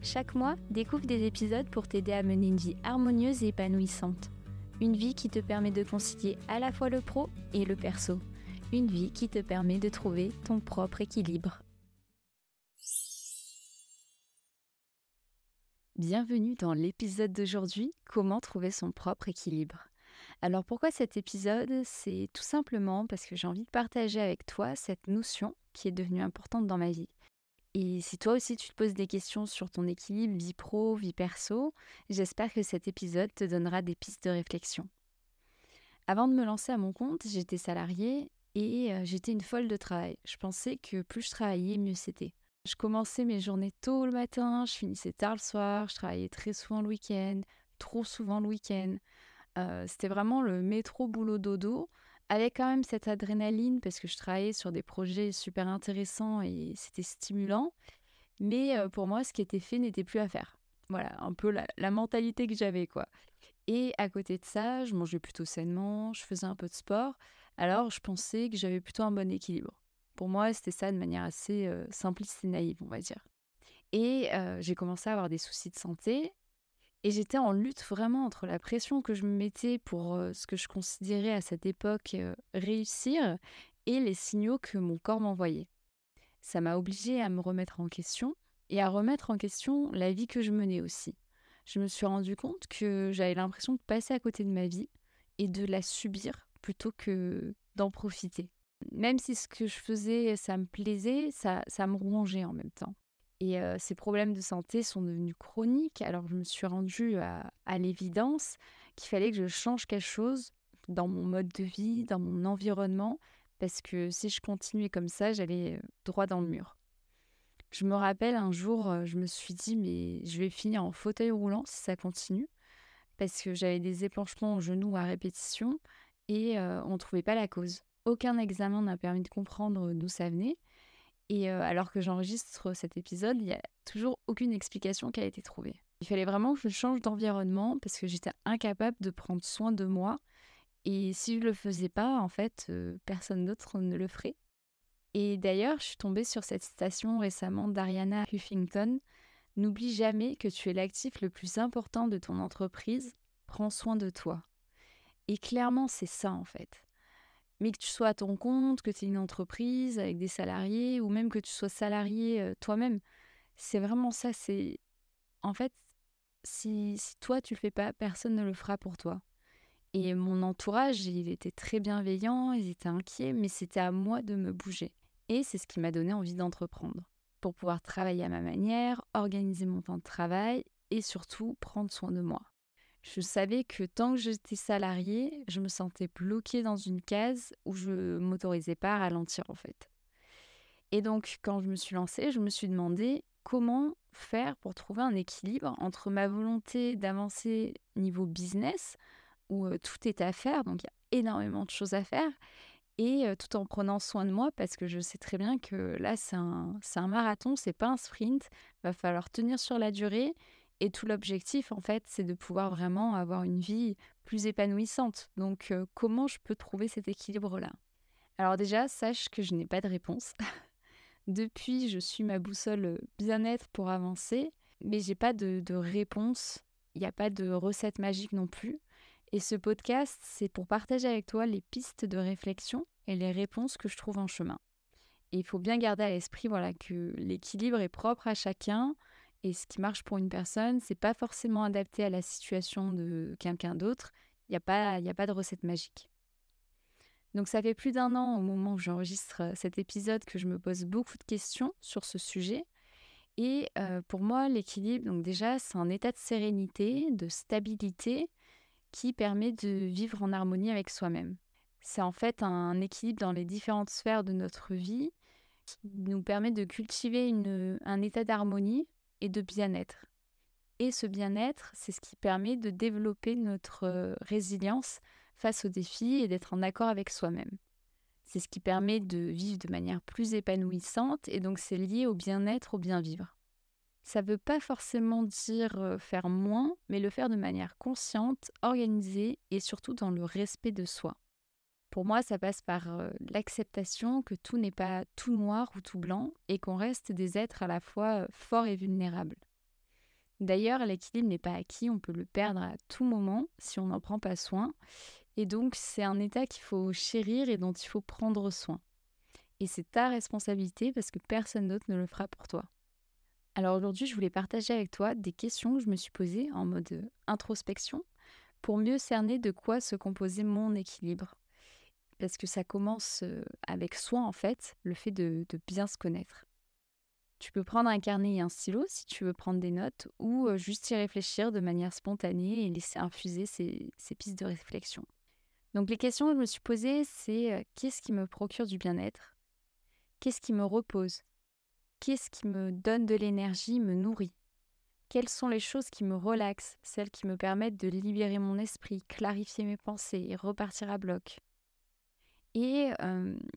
Chaque mois, découvre des épisodes pour t'aider à mener une vie harmonieuse et épanouissante. Une vie qui te permet de concilier à la fois le pro et le perso. Une vie qui te permet de trouver ton propre équilibre. Bienvenue dans l'épisode d'aujourd'hui, comment trouver son propre équilibre. Alors pourquoi cet épisode? C'est tout simplement parce que j'ai envie de partager avec toi cette notion qui est devenue importante dans ma vie. Et si toi aussi tu te poses des questions sur ton équilibre vie pro, vie perso, j'espère que cet épisode te donnera des pistes de réflexion. Avant de me lancer à mon compte, j'étais salariée et j'étais une folle de travail. Je pensais que plus je travaillais, mieux c'était. Je commençais mes journées tôt le matin, je finissais tard le soir, je travaillais très souvent le week-end, trop souvent le week-end. c'était vraiment le métro boulot dodo avec quand même cette adrénaline parce que je travaillais sur des projets super intéressants et c'était stimulant. Mais pour moi, ce qui était fait n'était plus à faire. Voilà, un peu la, mentalité que j'avais, quoi. Et à côté de ça, je mangeais plutôt sainement, je faisais un peu de sport. Alors, je pensais que j'avais plutôt un bon équilibre. Pour moi, c'était ça de manière assez simpliste et naïve, on va dire. Et j'ai commencé à avoir des soucis de santé et j'étais en lutte vraiment entre la pression que je me mettais pour ce que je considérais à cette époque réussir et les signaux que mon corps m'envoyait. Ça m'a obligée à me remettre en question et à remettre en question la vie que je menais aussi. Je me suis rendu compte que j'avais l'impression de passer à côté de ma vie et de la subir plutôt que d'en profiter. Même si ce que je faisais, ça me plaisait, ça, ça me rongeait en même temps. Et ces problèmes de santé sont devenus chroniques. Alors je me suis rendue à, l'évidence qu'il fallait que je change quelque chose dans mon mode de vie, dans mon environnement, parce que si je continuais comme ça, j'allais droit dans le mur. Je me rappelle un jour, je me suis dit, mais je vais finir en fauteuil roulant si ça continue, parce que j'avais des épanchements au genou à répétition et on ne trouvait pas la cause. Aucun examen n'a permis de comprendre d'où ça venait. Et alors que j'enregistre cet épisode, il n'y a toujours aucune explication qui a été trouvée. Il fallait vraiment que je change d'environnement parce que j'étais incapable de prendre soin de moi. Et si je ne le faisais pas, en fait, personne d'autre ne le ferait. Et d'ailleurs, je suis tombée sur cette citation récemment d'Ariana Huffington. N'oublie jamais que tu es l'actif le plus important de ton entreprise. Prends soin de toi. Et clairement, c'est ça, en fait mais que tu sois à ton compte, que tu aies une entreprise avec des salariés, ou même que tu sois salarié toi-même, c'est vraiment ça. C'est en fait, si, si, toi tu le fais pas, personne ne le fera pour toi. Et mon entourage, il était très bienveillant, ils étaient inquiets, mais c'était à moi de me bouger. Et c'est ce qui m'a donné envie d'entreprendre, pour pouvoir travailler à ma manière, organiser mon temps de travail et surtout prendre soin de moi. Je savais que tant que j'étais salariée, je me sentais bloquée dans une case où je m'autorisais pas à ralentir en fait. Et donc quand je me suis lancée, je me suis demandé comment faire pour trouver un équilibre entre ma volonté d'avancer niveau business, où tout est à faire, donc il y a énormément de choses à faire, et tout en prenant soin de moi parce que je sais très bien que là c'est un, un marathon, c'est pas un sprint, va falloir tenir sur la durée et tout l'objectif, en fait, c'est de pouvoir vraiment avoir une vie plus épanouissante. Donc, comment je peux trouver cet équilibre-là? Alors déjà, sache que je n'ai pas de réponse. Depuis, je suis ma boussole bien-être pour avancer, mais j'ai pas de, de réponse. Il n'y a pas de recette magique non plus. Et ce podcast, c'est pour partager avec toi les pistes de réflexion et les réponses que je trouve en chemin. Et il faut bien garder à l'esprit voilà, que l'équilibre est propre à chacun et ce qui marche pour une personne, c'est pas forcément adapté à la situation de quelqu'un d'autre. Il n'y a, pas, a pas de recette magique. Donc ça fait plus d'un an au moment où j'enregistre euh, cet épisode que je me pose beaucoup de questions sur ce sujet. Et euh, pour moi, l'équilibre, donc déjà, c'est un état de sérénité, de stabilité qui permet de vivre en harmonie avec soi-même. C'est en fait un équilibre dans les différentes sphères de notre vie qui nous permet de cultiver une, un état d'harmonie et de bien-être. Et ce bien-être, c'est ce qui permet de développer notre résilience face aux défis et d'être en accord avec soi-même. C'est ce qui permet de vivre de manière plus épanouissante et donc c'est lié au bien-être, au bien-vivre. Ça ne veut pas forcément dire faire moins, mais le faire de manière consciente, organisée et surtout dans le respect de soi. Pour moi, ça passe par l'acceptation que tout n'est pas tout noir ou tout blanc et qu'on reste des êtres à la fois forts et vulnérables. D'ailleurs, l'équilibre n'est pas acquis, on peut le perdre à tout moment si on n'en prend pas soin. Et donc, c'est un état qu'il faut chérir et dont il faut prendre soin. Et c'est ta responsabilité parce que personne d'autre ne le fera pour toi. Alors aujourd'hui, je voulais partager avec toi des questions que je me suis posées en mode introspection pour mieux cerner de quoi se composait mon équilibre parce que ça commence avec soi en fait, le fait de, bien se connaître. Tu peux prendre un carnet et un stylo si tu veux prendre des notes ou juste y réfléchir de manière spontanée et laisser infuser ces, ces pistes de réflexion. Donc les questions que je me suis posées, c'est qu'est-ce qui me procure du bien-être? Qu'est-ce qui me repose? Qu'est-ce qui me donne de l'énergie, me nourrit? Quelles sont les choses qui me relaxent, celles qui me permettent de libérer mon esprit, clarifier mes pensées et repartir à bloc? Et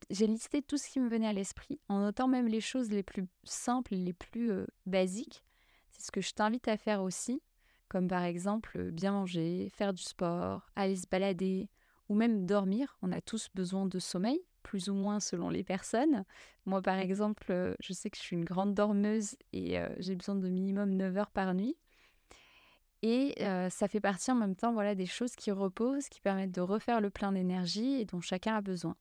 j'ai listé tout ce qui me venait à l'esprit, en notant même les choses les plus simples, les plus basiques. C'est ce que je t'invite à faire aussi, comme par exemple bien manger, faire du sport, aller se balader, ou même dormir. On a tous besoin de sommeil, plus ou moins selon les personnes. Moi, par exemple, je sais que je suis une grande dormeuse et j'ai besoin de minimum 9 heures par nuit. Et ça fait partie en même temps voilà, des choses qui reposent, qui permettent de refaire le plein d'énergie et dont chacun a besoin.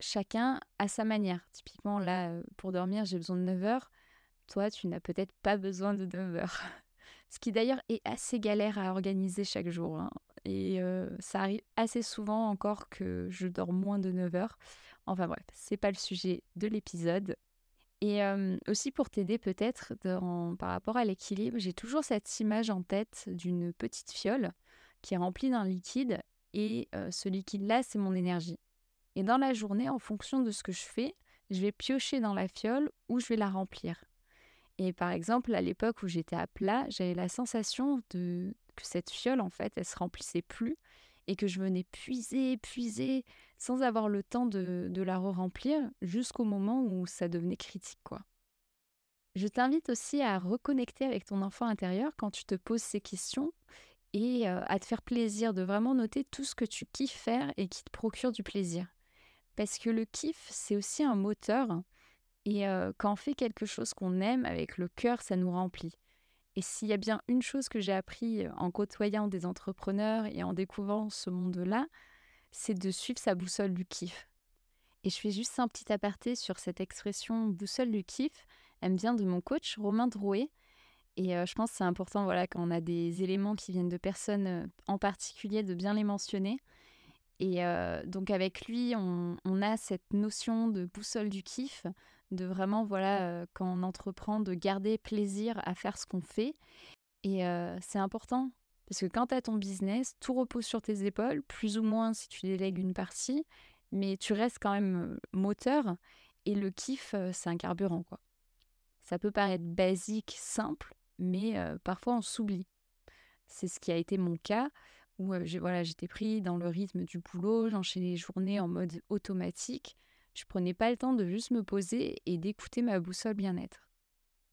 Chacun a sa manière. Typiquement, là, pour dormir, j'ai besoin de 9 heures. Toi, tu n'as peut-être pas besoin de 9 heures. Ce qui d'ailleurs est assez galère à organiser chaque jour. Hein. Et ça arrive assez souvent encore que je dors moins de 9 heures. Enfin bref, c'est pas le sujet de l'épisode. Et aussi pour t'aider peut-être par rapport à l'équilibre, j'ai toujours cette image en tête d'une petite fiole qui est remplie d'un liquide et ce liquide-là, c'est mon énergie. Et dans la journée, en fonction de ce que je fais, je vais piocher dans la fiole ou je vais la remplir. Et par exemple, à l'époque où j'étais à plat, j'avais la sensation que cette fiole, en fait, elle se remplissait plus et que je venais puiser, puiser, sans avoir le temps de, la re-remplir jusqu'au moment où ça devenait critique. Je t'invite aussi à reconnecter avec ton enfant intérieur quand tu te poses ces questions et euh, à te faire plaisir de vraiment noter tout ce que tu kiffes faire et qui te procure du plaisir. Parce que le kiff, c'est aussi un moteur et euh, quand on fait quelque chose qu'on aime avec le cœur, ça nous remplit. Et s'il y a bien une chose que j'ai appris en côtoyant des entrepreneurs et en découvrant ce monde-là, c'est de suivre sa boussole du kiff. Et je fais juste un petit aparté sur cette expression boussole du kiff. Elle me vient de mon coach Romain Drouet. Et je pense que c'est important, voilà, quand on a des éléments qui viennent de personnes en particulier, de bien les mentionner. Et donc avec lui, on, on, a cette notion de boussole du kiff, de vraiment, voilà, quand on entreprend, de garder plaisir à faire ce qu'on fait. Et c'est important, parce que quand tu as ton business, tout repose sur tes épaules, plus ou moins si tu délègues une partie, mais tu restes quand même moteur. Et le kiff, c'est un carburant, quoi. Ça peut paraître basique, simple, mais parfois on s'oublie. C'est ce qui a été mon cas où voilà, j'étais pris dans le rythme du boulot, j'enchaînais les journées en mode automatique. Je prenais pas le temps de juste me poser et d'écouter ma boussole bien-être.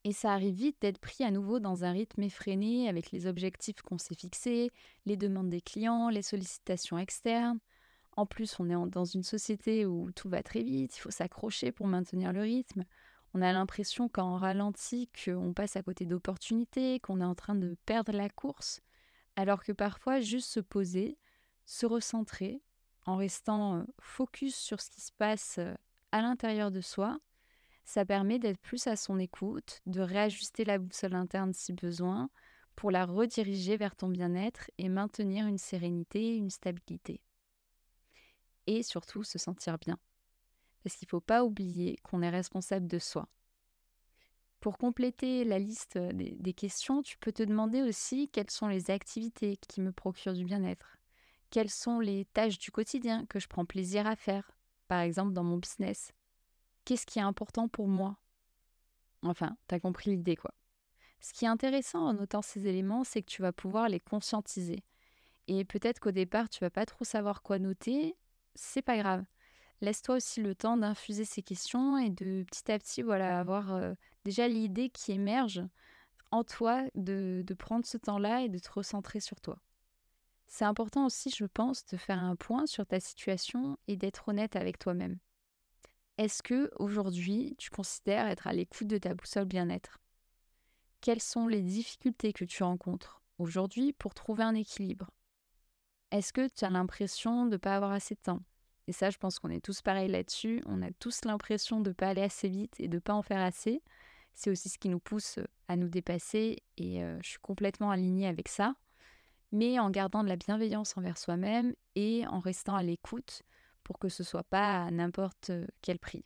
Et ça arrive vite d'être pris à nouveau dans un rythme effréné avec les objectifs qu'on s'est fixés, les demandes des clients, les sollicitations externes. En plus, on est dans une société où tout va très vite, il faut s'accrocher pour maintenir le rythme. On a l'impression quand on ralentit qu'on passe à côté d'opportunités, qu'on est en train de perdre la course, alors que parfois juste se poser, se recentrer, en restant focus sur ce qui se passe à l'intérieur de soi, ça permet d'être plus à son écoute, de réajuster la boussole interne si besoin, pour la rediriger vers ton bien-être et maintenir une sérénité, une stabilité. Et surtout se sentir bien. Parce qu'il ne faut pas oublier qu'on est responsable de soi. Pour compléter la liste des, questions, tu peux te demander aussi quelles sont les activités qui me procurent du bien-être quelles sont les tâches du quotidien que je prends plaisir à faire, par exemple dans mon business? Qu'est-ce qui est important pour moi? Enfin, t'as compris l'idée quoi. Ce qui est intéressant en notant ces éléments, c'est que tu vas pouvoir les conscientiser. Et peut-être qu'au départ, tu vas pas trop savoir quoi noter, c'est pas grave. Laisse-toi aussi le temps d'infuser ces questions et de petit à petit, voilà, avoir euh, déjà l'idée qui émerge en toi de, de prendre ce temps-là et de te recentrer sur toi. C'est important aussi, je pense, de faire un point sur ta situation et d'être honnête avec toi-même. Est-ce que aujourd'hui, tu considères être à l'écoute de ta boussole bien-être? Quelles sont les difficultés que tu rencontres aujourd'hui pour trouver un équilibre? Est-ce que tu as l'impression de ne pas avoir assez de temps? Et ça, je pense qu'on est tous pareils là-dessus. On a tous l'impression de ne pas aller assez vite et de ne pas en faire assez. C'est aussi ce qui nous pousse à nous dépasser et je suis complètement alignée avec ça. Mais en gardant de la bienveillance envers soi-même et en restant à l'écoute pour que ce soit pas à n'importe quel prix.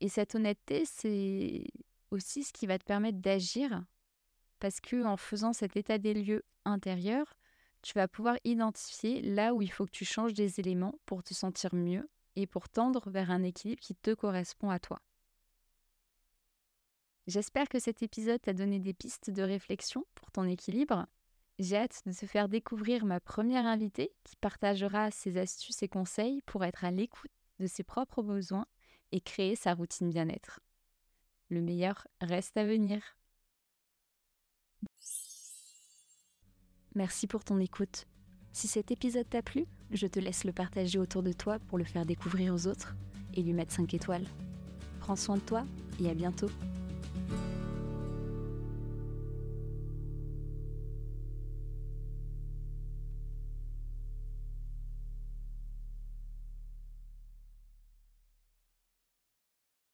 Et cette honnêteté, c'est aussi ce qui va te permettre d'agir parce que en faisant cet état des lieux intérieur, tu vas pouvoir identifier là où il faut que tu changes des éléments pour te sentir mieux et pour tendre vers un équilibre qui te correspond à toi. J'espère que cet épisode t'a donné des pistes de réflexion pour ton équilibre j'ai hâte de te faire découvrir ma première invitée qui partagera ses astuces et conseils pour être à l'écoute de ses propres besoins et créer sa routine bien-être. Le meilleur reste à venir. Merci pour ton écoute. Si cet épisode t'a plu, je te laisse le partager autour de toi pour le faire découvrir aux autres et lui mettre 5 étoiles. Prends soin de toi et à bientôt.